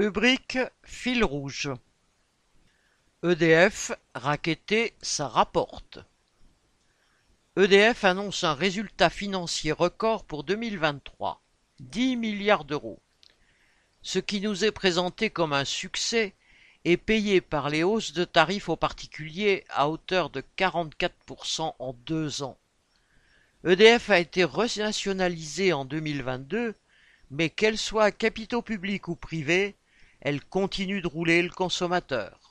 Rubrique fil rouge. EDF, racketté, ça rapporte. EDF annonce un résultat financier record pour deux mille vingt-trois, dix milliards d'euros. Ce qui nous est présenté comme un succès est payé par les hausses de tarifs aux particuliers à hauteur de 44% en deux ans. EDF a été renationalisée en 2022, mais qu'elle soit à capitaux publics ou privés, elle continue de rouler le consommateur.